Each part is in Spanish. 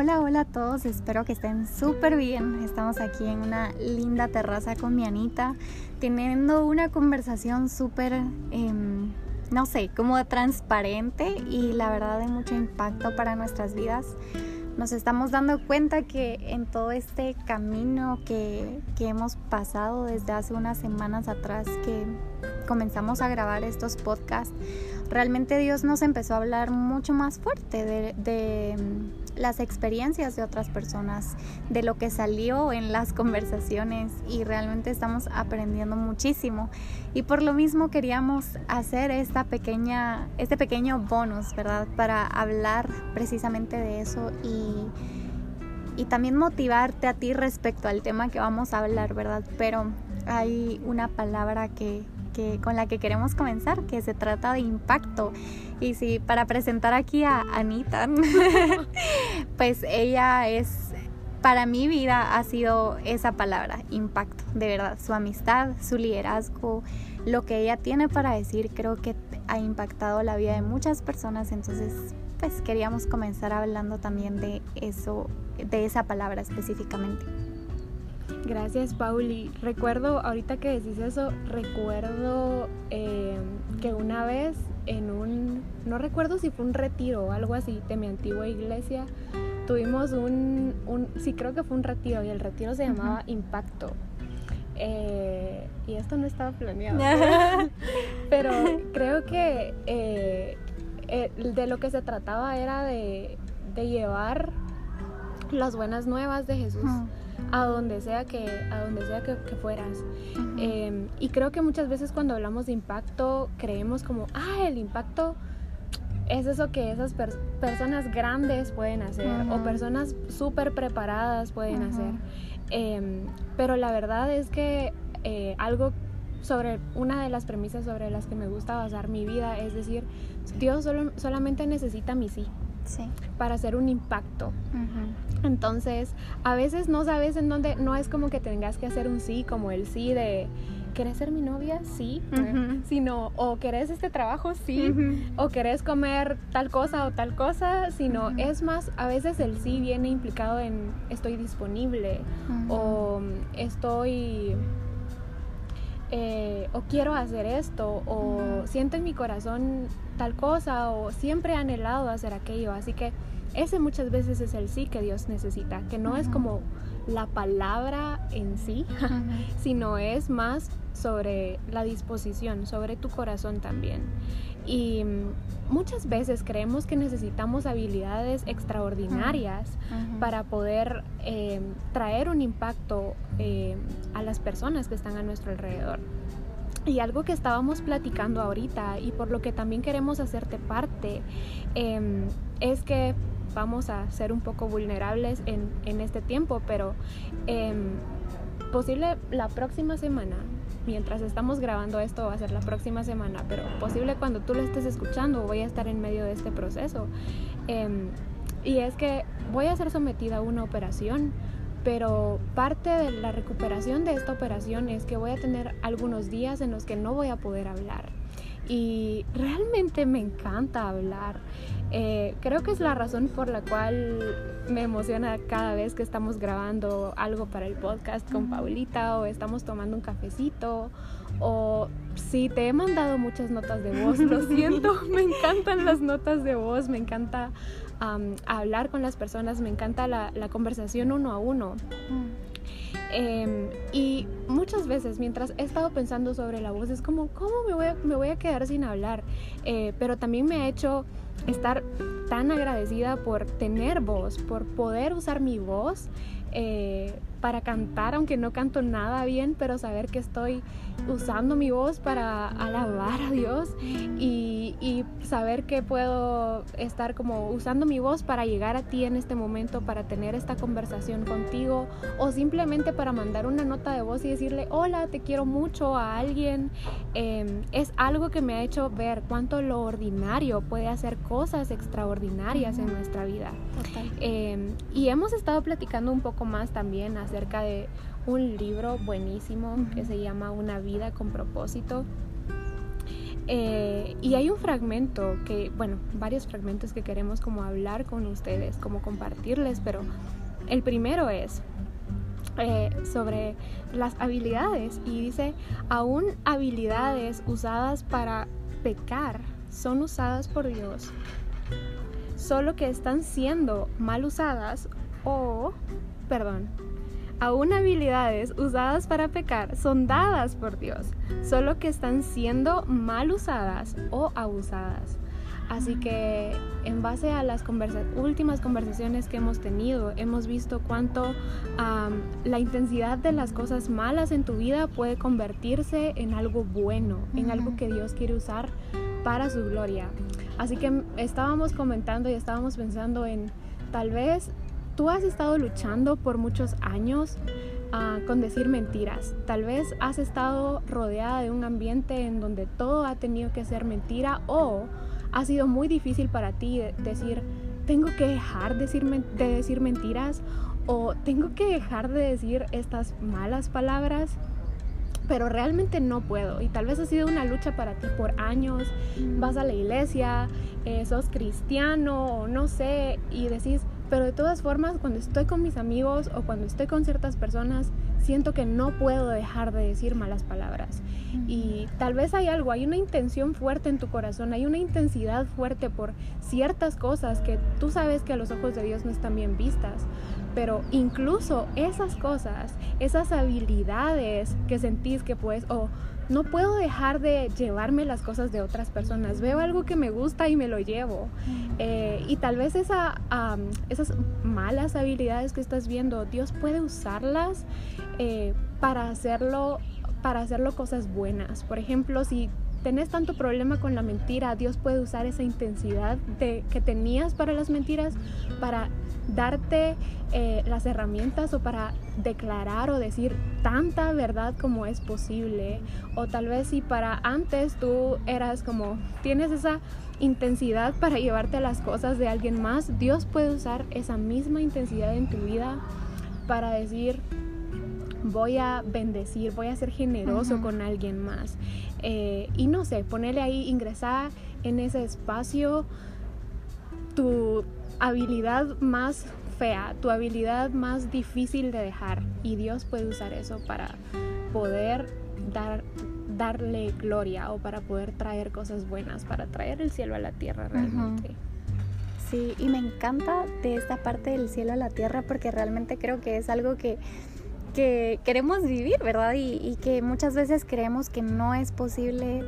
Hola, hola a todos, espero que estén súper bien. Estamos aquí en una linda terraza con mi Anita, teniendo una conversación súper, em, no sé, como transparente y la verdad de mucho impacto para nuestras vidas. Nos estamos dando cuenta que en todo este camino que, que hemos pasado desde hace unas semanas atrás que comenzamos a grabar estos podcasts, realmente Dios nos empezó a hablar mucho más fuerte de, de las experiencias de otras personas, de lo que salió en las conversaciones y realmente estamos aprendiendo muchísimo. Y por lo mismo queríamos hacer esta pequeña, este pequeño bonus, ¿verdad? Para hablar precisamente de eso y, y también motivarte a ti respecto al tema que vamos a hablar, ¿verdad? Pero hay una palabra que, que, con la que queremos comenzar, que se trata de impacto. Y sí, para presentar aquí a Anita, pues ella es, para mi vida ha sido esa palabra, impacto, de verdad, su amistad, su liderazgo, lo que ella tiene para decir, creo que ha impactado la vida de muchas personas, entonces pues queríamos comenzar hablando también de eso, de esa palabra específicamente. Gracias, Pauli. Recuerdo, ahorita que decís eso, recuerdo eh, que una vez en un, no recuerdo si fue un retiro o algo así de mi antigua iglesia, tuvimos un, un sí creo que fue un retiro y el retiro se llamaba Impacto. Eh, y esto no estaba planeado, pero creo que eh, de lo que se trataba era de, de llevar las buenas nuevas de Jesús a donde sea que, a donde sea que, fueras. Em, y creo que muchas veces cuando hablamos de impacto creemos como, ah, el impacto es eso que esas personas grandes pueden hacer o personas súper preparadas pueden hacer. Em, pero la verdad es que eh, algo sobre una de las premisas sobre las que me gusta basar mi vida es decir, Dios solo, solamente necesita mi sí para hacer un impacto. Entonces, a veces no sabes en dónde, no es como que tengas que hacer un sí, como el sí de, ¿querés ser mi novia? Sí. Sino, o ¿querés este trabajo? Sí. O ¿querés comer tal cosa o tal cosa? Sino, es más, a veces el sí viene implicado en estoy disponible o estoy... Eh, o quiero hacer esto, o siento en mi corazón tal cosa, o siempre he anhelado hacer aquello. Así que ese muchas veces es el sí que Dios necesita, que no es como la palabra en sí, sino es más sobre la disposición, sobre tu corazón también. Y mm, muchas veces creemos que necesitamos habilidades extraordinarias para poder em, traer un impacto em, a las personas que están a nuestro alrededor. Y algo que estábamos platicando ahorita y por lo que también queremos hacerte parte em, es que vamos a ser un poco vulnerables en, en este tiempo, pero em, posible la próxima semana, mientras estamos grabando esto va a ser la próxima semana, pero posible cuando tú lo estés escuchando voy a estar en medio de este proceso. Em, y es que voy a ser sometida a una operación, pero parte de la recuperación de esta operación es que voy a tener algunos días en los que no voy a poder hablar. Y realmente me encanta hablar. Eh, creo que es la razón por la cual me emociona cada vez que estamos grabando algo para el podcast con Paulita o estamos tomando un cafecito o si te he mandado muchas notas de voz, lo siento, me encantan las notas de voz, me encanta hablar con las personas, me encanta la, conversación uno a uno. Em, y muchas veces mientras he estado pensando sobre la voz es como, ¿cómo me voy a, me voy a quedar sin hablar? Eh, pero también me ha hecho estar tan agradecida por tener voz, por poder usar mi voz eh, para cantar, aunque no canto nada bien, pero saber que estoy usando mi voz para alabar a Dios y, y, saber que puedo estar como usando mi voz para llegar a ti en este momento, para tener esta conversación contigo o simplemente para mandar una nota de voz y decirle, hola, te quiero mucho a alguien, em, es algo que me ha hecho ver cuánto lo ordinario puede hacer cosas extraordinarias en nuestra vida. Em, y hemos estado platicando un poco más también acerca de un libro buenísimo que se llama Una vida con propósito. Eh, y hay un fragmento que, bueno, varios fragmentos que queremos como hablar con ustedes, como compartirles, pero el primero es eh, sobre las habilidades y dice, aún habilidades usadas para pecar son usadas por Dios, solo que están siendo mal usadas o, perdón, aún habilidades usadas para pecar son dadas por Dios, solo que están siendo mal usadas o abusadas. Así que en base a las últimas conversaciones que hemos tenido, hemos visto cuánto la intensidad de las cosas malas en tu vida puede convertirse en algo bueno, en algo que Dios quiere usar para su gloria. Así que estábamos comentando y estábamos pensando en tal vez tú has estado luchando por muchos años ah, con decir mentiras. Tal vez has estado rodeada de un ambiente en donde todo ha tenido que ser mentira o ha sido muy difícil para ti decir, tengo que dejar de decir, de decir mentiras o tengo que dejar de decir estas malas palabras, pero realmente no puedo. Y tal vez ha sido una lucha para ti por años, vas a la iglesia, eh, sos cristiano no sé, y decís, pero de todas formas, cuando estoy con mis amigos o cuando estoy con ciertas personas, siento que no puedo dejar de decir malas palabras. Y tal vez hay algo, hay una intención fuerte en tu corazón, hay una intensidad fuerte por ciertas cosas que tú sabes que a los ojos de Dios no están bien vistas. Pero incluso esas cosas, esas habilidades que sentís que puedes, o no puedo dejar de llevarme las cosas de otras personas. Veo algo que me gusta y me lo llevo. Eh, y tal vez esa, esas malas habilidades que estás viendo, Dios puede usarlas eh, para hacerlo para hacerlo cosas buenas. Por ejemplo, si tenés tanto problema con la mentira, Dios puede usar esa intensidad de, que tenías para las mentiras para darte eh, las herramientas o para declarar o decir tanta verdad como es posible. O tal vez si para antes tú eras como, tienes esa intensidad para llevarte las cosas de alguien más, Dios puede usar esa misma intensidad en tu vida para decir, voy a bendecir, voy a ser generoso con alguien más. Eh, y no sé, ponerle ahí, ingresar en ese espacio tu habilidad más fea, tu habilidad más difícil de dejar. Y Dios puede usar eso para poder dar, darle gloria o para poder traer cosas buenas, para traer el cielo a la tierra realmente. Sí, y me encanta de esta parte del cielo a la tierra porque realmente creo que es algo que que queremos vivir, ¿verdad? Y, que muchas veces creemos que no es posible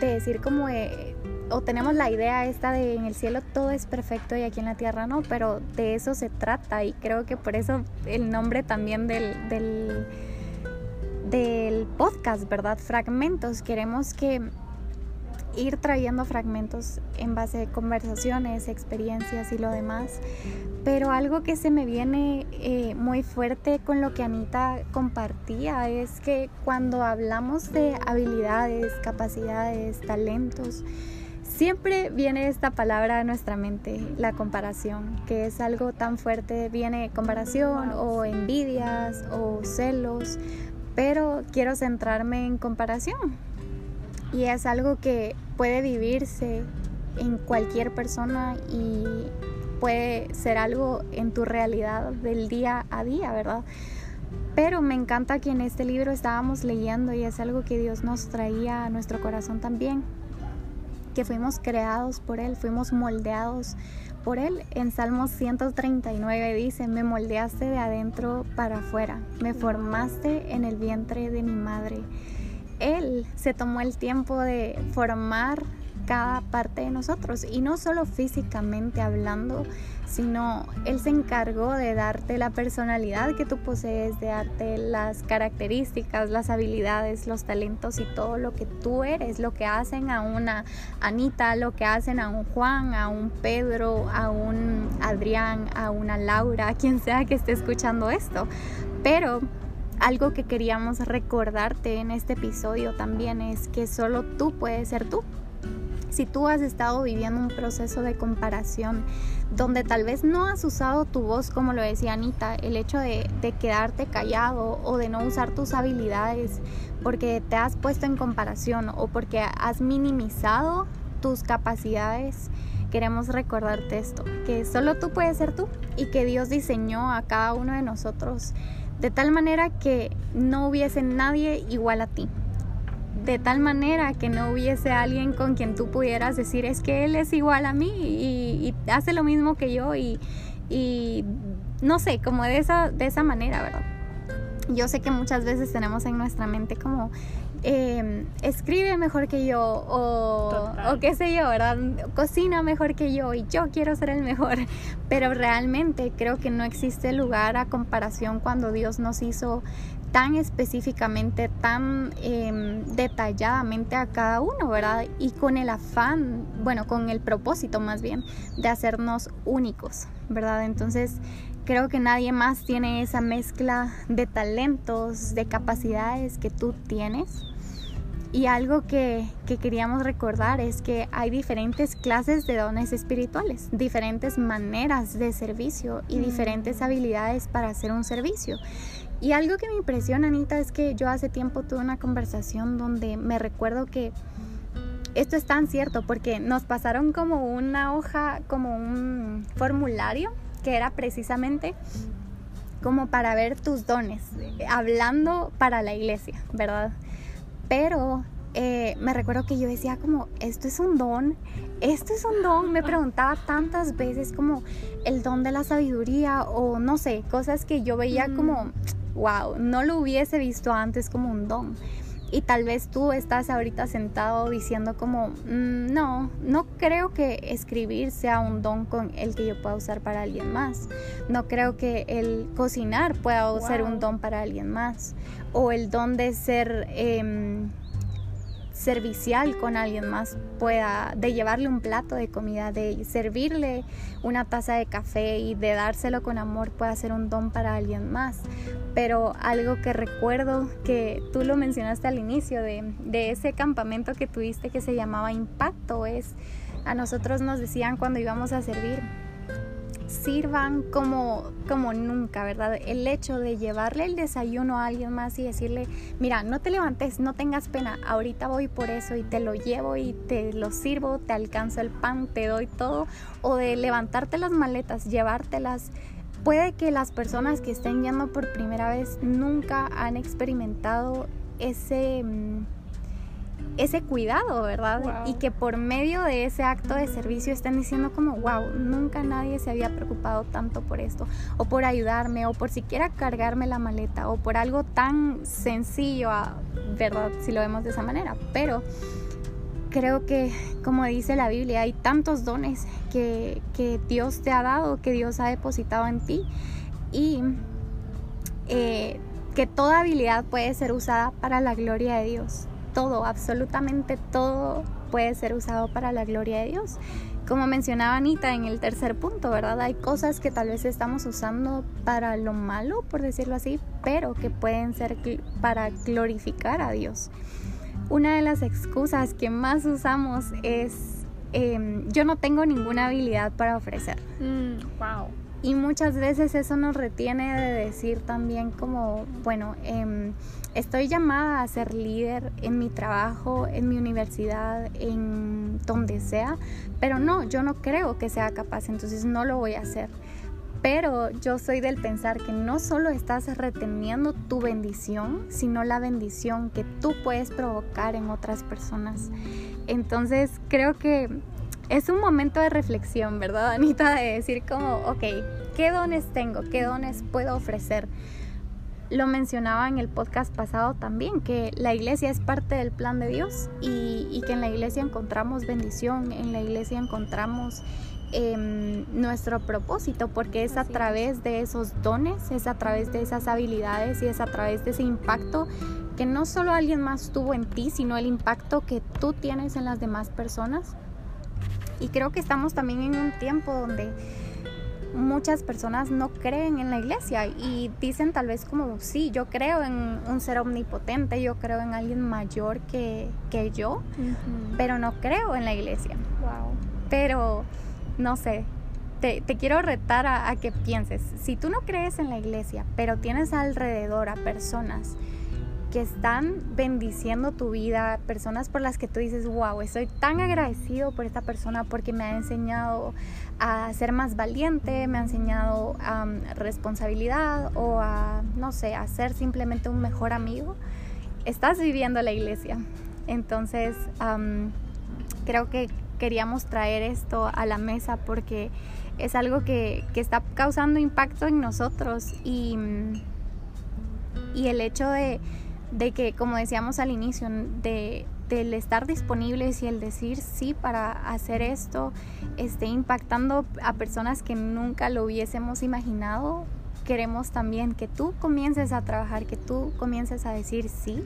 de decir como, eh, o tenemos la idea esta de en el cielo todo es perfecto y aquí en la tierra no, pero de eso se trata y creo que por eso el nombre también del, del, podcast, ¿verdad? Fragmentos, queremos que ir trayendo fragmentos en base de conversaciones, experiencias y lo demás. Pero algo que se me viene eh, muy fuerte con lo que Anita compartía es que cuando hablamos de habilidades, capacidades, talentos, siempre viene esta palabra a nuestra mente, la comparación, que es algo tan fuerte, viene comparación o envidias o celos, pero quiero centrarme en comparación y es algo que puede vivirse en cualquier persona y puede ser algo en tu realidad del día a día, ¿verdad? Pero me encanta que en este libro estábamos leyendo y es algo que Dios nos traía a nuestro corazón también, que fuimos creados por Él, fuimos moldeados por Él. En Salmos 139 dice, me moldeaste de adentro para afuera, me formaste en el vientre de mi madre. Él se tomó el tiempo de formar cada parte de nosotros y no solo físicamente hablando, sino Él se encargó de darte la personalidad que tú posees, de darte las características, las habilidades, los talentos y todo lo que tú eres, lo que hacen a una Anita, lo que hacen a un Juan, a un Pedro, a un Adrián, a una Laura, a quien sea que esté escuchando esto. Pero algo que queríamos recordarte en este episodio también es que solo tú puedes ser tú. Si tú has estado viviendo un proceso de comparación donde tal vez no has usado tu voz como lo decía Anita, el hecho de, quedarte callado o de no usar tus habilidades porque te has puesto en comparación o porque has minimizado tus capacidades, queremos recordarte esto, que solo tú puedes ser tú y que Dios diseñó a cada uno de nosotros de tal manera que no hubiese nadie igual a ti de tal manera que no hubiese alguien con quien tú pudieras decir es que él es igual a mí y, hace lo mismo que yo y, y, no sé, como de esa, de esa manera, ¿verdad? Yo sé que muchas veces tenemos en nuestra mente como eh, escribe mejor que yo o, o, qué sé yo, ¿verdad? Cocina mejor que yo y yo quiero ser el mejor. Pero realmente creo que no existe lugar a comparación cuando Dios nos hizo tan específicamente, tan em, detalladamente a cada uno, ¿verdad? Y con el afán, bueno, con el propósito más bien de hacernos únicos, ¿verdad? Entonces creo que nadie más tiene esa mezcla de talentos, de capacidades que tú tienes. Y algo que, que, queríamos recordar es que hay diferentes clases de dones espirituales, diferentes maneras de servicio y mm. diferentes habilidades para hacer un servicio. Y algo que me impresiona, Anita, es que yo hace tiempo tuve una conversación donde me recuerdo que esto es tan cierto porque nos pasaron como una hoja, como un formulario que era precisamente como para ver tus dones, hablando para la iglesia, ¿verdad? Pero eh, me recuerdo que yo decía como, esto es un don, esto es un don, me preguntaba tantas veces como el don de la sabiduría o no sé, cosas que yo veía como wow, no lo hubiese visto antes como un don. Y tal vez tú estás ahorita sentado diciendo como, mm, no, no creo que escribir sea un don con el que yo pueda usar para alguien más. No creo que el cocinar pueda ser un don para alguien más. O el don de ser... Em, servicial con alguien más pueda, de llevarle un plato de comida, de servirle una taza de café y de dárselo con amor pueda ser un don para alguien más. Pero algo que recuerdo que tú lo mencionaste al inicio de, de ese campamento que tuviste que se llamaba Impacto es, a nosotros nos decían cuando íbamos a servir, sirvan como, como nunca, ¿verdad? El hecho de llevarle el desayuno a alguien más y decirle, mira, no te levantes, no tengas pena, ahorita voy por eso y te lo llevo y te lo sirvo, te alcanzo el pan, te doy todo, o de levantarte las maletas, llevártelas. Puede que las personas que estén yendo por primera vez nunca han experimentado ese... Mm, ese cuidado, ¿verdad? Y que por medio de ese acto de servicio estén diciendo como, wow, nunca nadie se había preocupado tanto por esto, o por ayudarme, o por siquiera cargarme la maleta, o por algo tan sencillo, ¿verdad? Si lo vemos de esa manera. Pero creo que, como dice la Biblia, hay tantos dones que, que Dios te ha dado, que Dios ha depositado en ti, y eh, que toda habilidad puede ser usada para la gloria de Dios todo, absolutamente todo puede ser usado para la gloria de Dios. Como mencionaba Anita en el tercer punto, ¿verdad? Hay cosas que tal vez estamos usando para lo malo, por decirlo así, pero que pueden ser para glorificar a Dios. Una de las excusas que más usamos es, em, yo no tengo ninguna habilidad para ofrecer. wow. Y muchas veces eso nos retiene de decir también como, bueno, em, estoy llamada a ser líder en mi trabajo, en mi universidad, en donde sea, pero no, yo no creo que sea capaz, entonces no lo voy a hacer. Pero yo soy del pensar que no solo estás reteniendo tu bendición, sino la bendición que tú puedes provocar en otras personas. Entonces creo que es un momento de reflexión, ¿verdad, Anita? De decir como, ok, ¿qué dones tengo? ¿Qué dones puedo ofrecer? Lo mencionaba en el podcast pasado también, que la iglesia es parte del plan de Dios y, que en la iglesia encontramos bendición, en la iglesia encontramos em, nuestro propósito, porque es a través de esos dones, es a través de esas habilidades y es a través de ese impacto que no solo alguien más tuvo en ti, sino el impacto que tú tienes en las demás personas y creo que estamos también en un tiempo donde muchas personas no creen en la iglesia y dicen tal vez como, sí, yo creo en un ser omnipotente, yo creo en alguien mayor que, que yo, pero no creo en la iglesia. Wow. Pero, no sé, te, te quiero retar a, a que pienses, si tú no crees en la iglesia, pero tienes alrededor a personas, que están bendiciendo tu vida, personas por las que tú dices, wow, estoy tan agradecido por esta persona porque me ha enseñado a ser más valiente, me ha enseñado a responsabilidad o a, no sé, a ser simplemente un mejor amigo, estás viviendo la iglesia. Entonces, creo que queríamos traer esto a la mesa porque es algo que, que está causando impacto en nosotros y, y el hecho de de que, como decíamos al inicio, de, del estar disponibles y el decir sí para hacer esto esté impactando a personas que nunca lo hubiésemos imaginado, queremos también que tú comiences a trabajar, que tú comiences a decir sí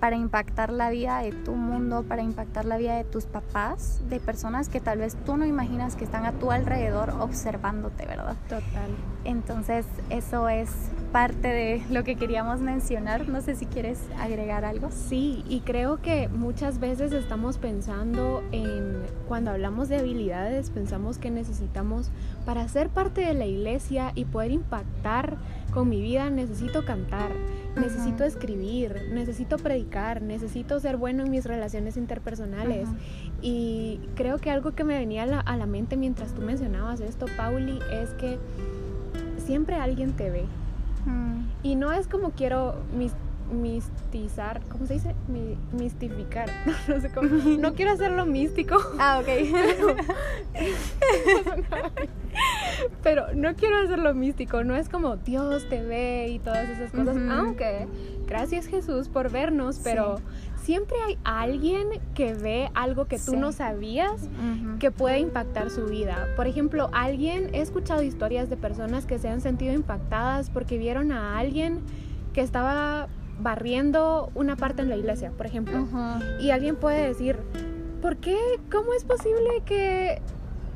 para impactar la vida de tu mundo, para impactar la vida de tus papás, de personas que tal vez tú no imaginas que están a tu alrededor observándote, ¿verdad? Total. Entonces, eso es parte de lo que queríamos mencionar. No sé si quieres agregar algo. Sí, y creo que muchas veces estamos pensando en, cuando hablamos de habilidades, pensamos que necesitamos, para ser parte de la iglesia y poder impactar con mi vida, necesito cantar, necesito escribir, necesito predicar, necesito ser bueno en mis relaciones interpersonales. Y creo que algo que me venía a la, a la mente mientras tú mencionabas esto, Pauli, es que siempre alguien te ve y no es como quiero mistizar, ¿cómo se dice? mistificar. No, sé cómo. No quiero hacerlo místico. Ah, ok. Pero, no quiero hacerlo místico. No es como Dios te ve y todas esas cosas. Aunque, gracias Jesús por vernos, pero siempre hay alguien que ve algo que tú no sabías que puede impactar su vida. Por ejemplo, alguien, he escuchado historias de personas que se han sentido impactadas porque vieron a alguien que estaba barriendo una parte en la iglesia, por ejemplo. Y alguien puede decir, ¿por qué? ¿Cómo es posible que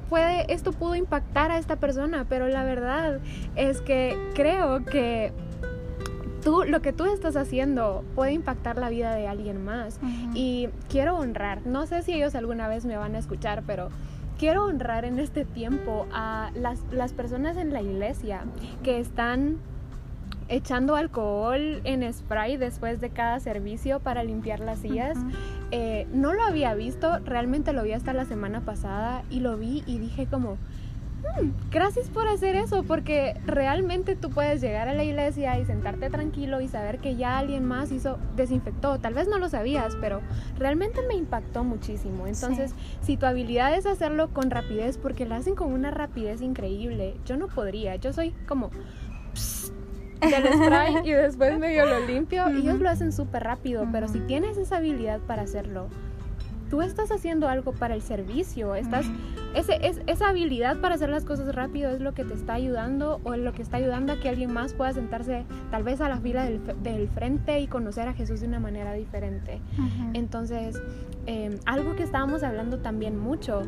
puede, esto pudo impactar a esta persona? Pero la verdad es que creo que tú, lo que tú estás haciendo puede impactar la vida de alguien más. Y quiero honrar, no sé si ellos alguna vez me van a escuchar, pero quiero honrar en este tiempo a las, las personas en la iglesia que están echando alcohol en spray después de cada servicio para limpiar las sillas. Eh, no lo había visto, realmente lo vi hasta la semana pasada y lo vi y dije como, gracias por hacer eso, porque realmente tú puedes llegar a la iglesia y sentarte tranquilo y saber que ya alguien más hizo, desinfectó. Tal vez no lo sabías, pero realmente me impactó muchísimo. Entonces, si tu habilidad es hacerlo con rapidez, porque lo hacen con una rapidez increíble, yo no podría. Yo soy como del spray y después medio lo limpio. y Ellos lo hacen súper rápido, pero si tienes esa habilidad para hacerlo, tú estás haciendo algo para el servicio, estás, ese, es, esa habilidad para hacer las cosas rápido es lo que te está ayudando o lo que está ayudando a que alguien más pueda sentarse tal vez a la fila del, frente y conocer a Jesús de una manera diferente. Entonces, em, algo que estábamos hablando también mucho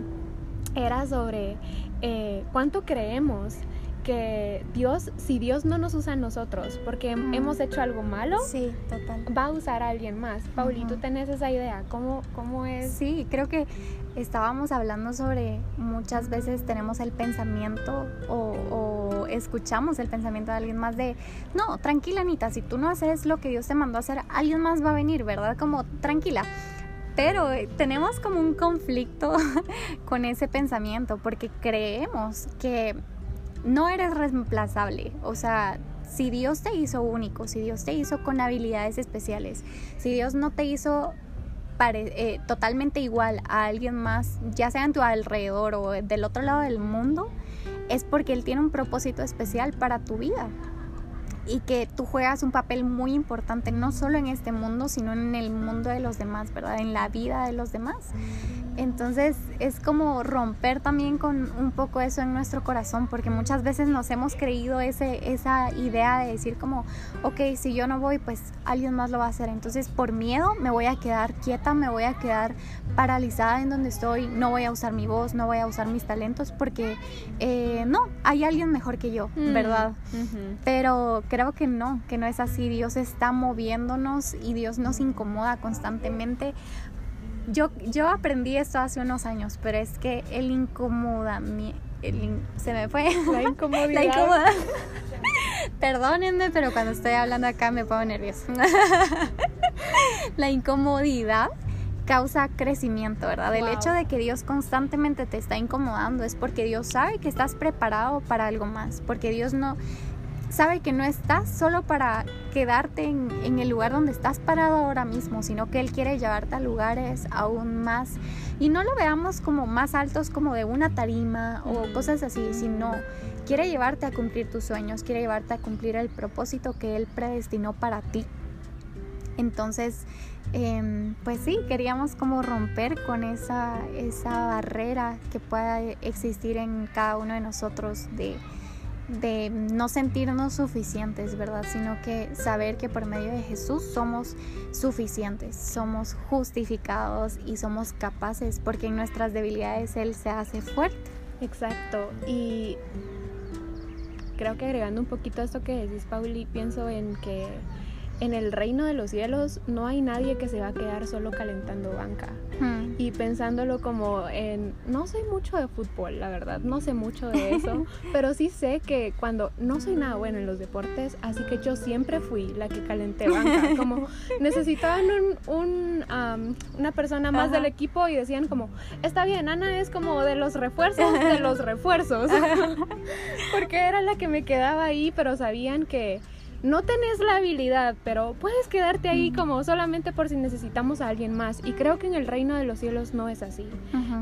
era sobre eh, cuánto creemos que Dios, si Dios no nos usa a nosotros porque hemos hecho algo malo, sí, total. va a usar a alguien más. Pauli, ¿tú tenés esa idea? ¿Cómo, ¿Cómo es? Sí, creo que estábamos hablando sobre muchas veces tenemos el pensamiento o, o, escuchamos el pensamiento de alguien más de, no, tranquila Anita, si tú no haces lo que Dios te mandó a hacer, alguien más va a venir, ¿verdad? Como tranquila. Pero eh, tenemos como un conflicto con ese pensamiento porque creemos que no eres reemplazable. O sea, si Dios te hizo único, si Dios te hizo con habilidades especiales, si Dios no te hizo eh, totalmente igual a alguien más, ya sea en tu alrededor o del otro lado del mundo, es porque Él tiene un propósito especial para tu vida y que tú juegas un papel muy importante, no solo en este mundo, sino en el mundo de los demás, ¿verdad? En la vida de los demás. Entonces es como romper también con un poco eso en nuestro corazón, porque muchas veces nos hemos creído ese, esa idea de decir como, ok, si yo no voy, pues alguien más lo va a hacer. Entonces por miedo me voy a quedar quieta, me voy a quedar paralizada en donde estoy, no voy a usar mi voz, no voy a usar mis talentos, porque eh, no, hay alguien mejor que yo, Mm, ¿verdad? Pero creo que no, que no es así. Dios está moviéndonos y Dios nos incomoda constantemente. Yo, yo aprendí esto hace unos años, pero es que el incomoda, mi- el in- se me fue. La incomodidad. La incomoda. Perdónenme, pero cuando estoy hablando acá me pongo nerviosa. La incomodidad causa crecimiento, ¿verdad? El hecho de que Dios constantemente te está incomodando es porque Dios sabe que estás preparado para algo más, porque Dios no sabe que no estás solo para quedarte en, en el lugar donde estás parado ahora mismo, sino que Él quiere llevarte a lugares aún más y no lo veamos como más altos como de una tarima o cosas así, sino quiere llevarte a cumplir tus sueños, quiere llevarte a cumplir el propósito que Él predestinó para ti. Entonces, em, pues sí, queríamos como romper con esa, esa barrera que pueda existir en cada uno de nosotros de, de no sentirnos suficientes, ¿verdad? Sino que saber que por medio de Jesús somos suficientes, somos justificados y somos capaces, porque en nuestras debilidades Él se hace fuerte. Exacto. Y creo que agregando un poquito a esto que decís, Pauli, pienso en que en el reino de los cielos no hay nadie que se va a quedar solo calentando banca. Hmm. Y pensándolo como en, no soy mucho de fútbol, la verdad, no sé mucho de eso, pero sí sé que cuando no soy nada bueno en los deportes, así que yo siempre fui la que calenté banca, como necesitaban un, un, am, una persona más Ajá. del equipo y decían como, está bien, Ana es como de los refuerzos, de los refuerzos, porque era la que me quedaba ahí, pero sabían que no tenés la habilidad, pero puedes quedarte ahí como solamente por si necesitamos a alguien más. Y creo que en el reino de los cielos no es así.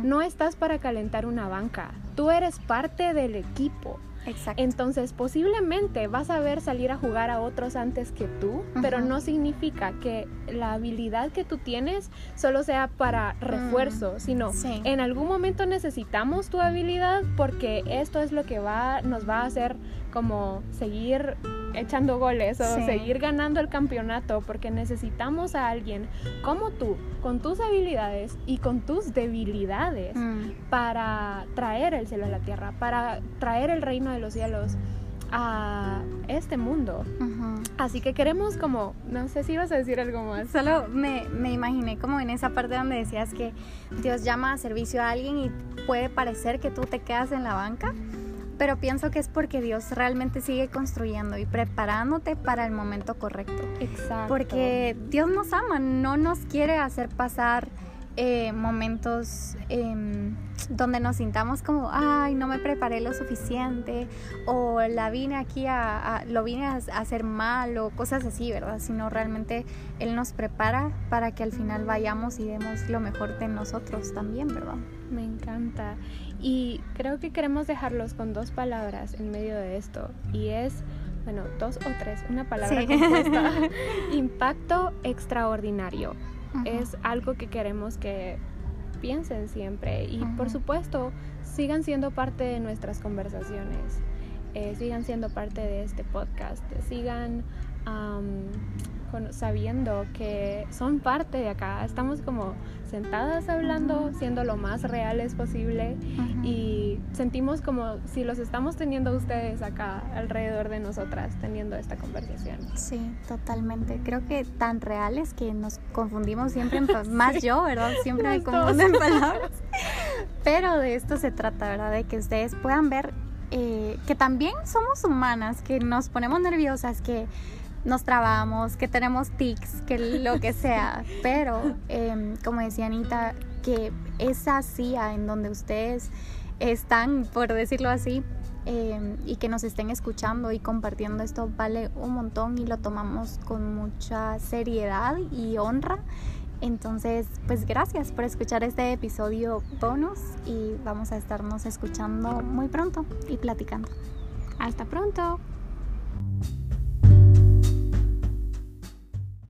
No estás para calentar una banca. Tú eres parte del equipo. Exacto. Entonces posiblemente vas a ver salir a jugar a otros antes que tú, pero no significa que la habilidad que tú tienes solo sea para refuerzo, sino Mm, Sí. en algún momento necesitamos tu habilidad porque esto es lo que va, nos va a hacer como seguir echando goles o Sí. seguir ganando el campeonato porque necesitamos a alguien como tú, con tus habilidades y con tus debilidades Mm. para traer el cielo a la tierra, para traer el reino de los cielos a este mundo. Ujú. Así que queremos como, no sé si ibas a decir algo más. Solo me, me imaginé como en esa parte donde decías que Dios llama a servicio a alguien y puede parecer que tú te quedas en la banca, pero pienso que es porque Dios realmente sigue construyendo y preparándote para el momento correcto. Exacto. Porque Dios nos ama, no nos quiere hacer pasar eh, momentos em, donde nos sintamos como, ay, no me preparé lo suficiente, o la vine aquí a, a- lo vine a, a hacer mal, o cosas así, ¿verdad? Sino realmente Él nos prepara para que al final vayamos y demos lo mejor de nosotros también, ¿verdad? Me encanta. Y creo que queremos dejarlos con dos palabras en medio de esto. Y es, bueno, dos o tres, una palabra Sí. compuesta. Impacto extraordinario. Es algo que queremos que piensen siempre. Y por supuesto, sigan siendo parte de nuestras conversaciones. Eh, sigan siendo parte de este podcast. Sigan sabiendo que son parte de acá. Estamos como sentadas hablando, siendo lo más reales posible y sentimos como si los estamos teniendo ustedes acá alrededor de nosotras teniendo esta conversación. Sí, totalmente. Creo que tan reales que nos confundimos siempre, en pa- más yo, ¿verdad? Siempre me confundo en palabras. Pero de esto se trata, ¿verdad? De que ustedes puedan ver eh, que también somos humanas, que nos ponemos nerviosas, que nos trabamos, que tenemos tics, que lo que sea. Pero, em, como decía Anita, que esa silla en donde ustedes están, por decirlo así, eh, y que nos estén escuchando y compartiendo esto vale un montón y lo tomamos con mucha seriedad y honra. Entonces, pues gracias por escuchar este episodio bonus y vamos a estarnos escuchando muy pronto y platicando. Hasta pronto.